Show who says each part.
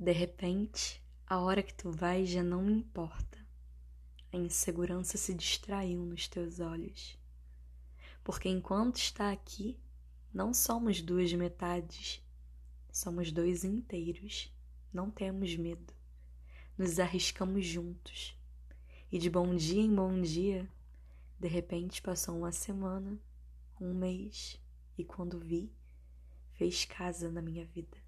Speaker 1: De repente, a hora que tu vais já não me importa. A insegurança se distraiu nos teus olhos. Porque enquanto está aqui, não somos duas metades, somos dois inteiros. Não temos medo. Nos arriscamos juntos. E de bom dia em bom dia, de repente passou uma semana, um mês, e quando vi, fez casa na minha vida.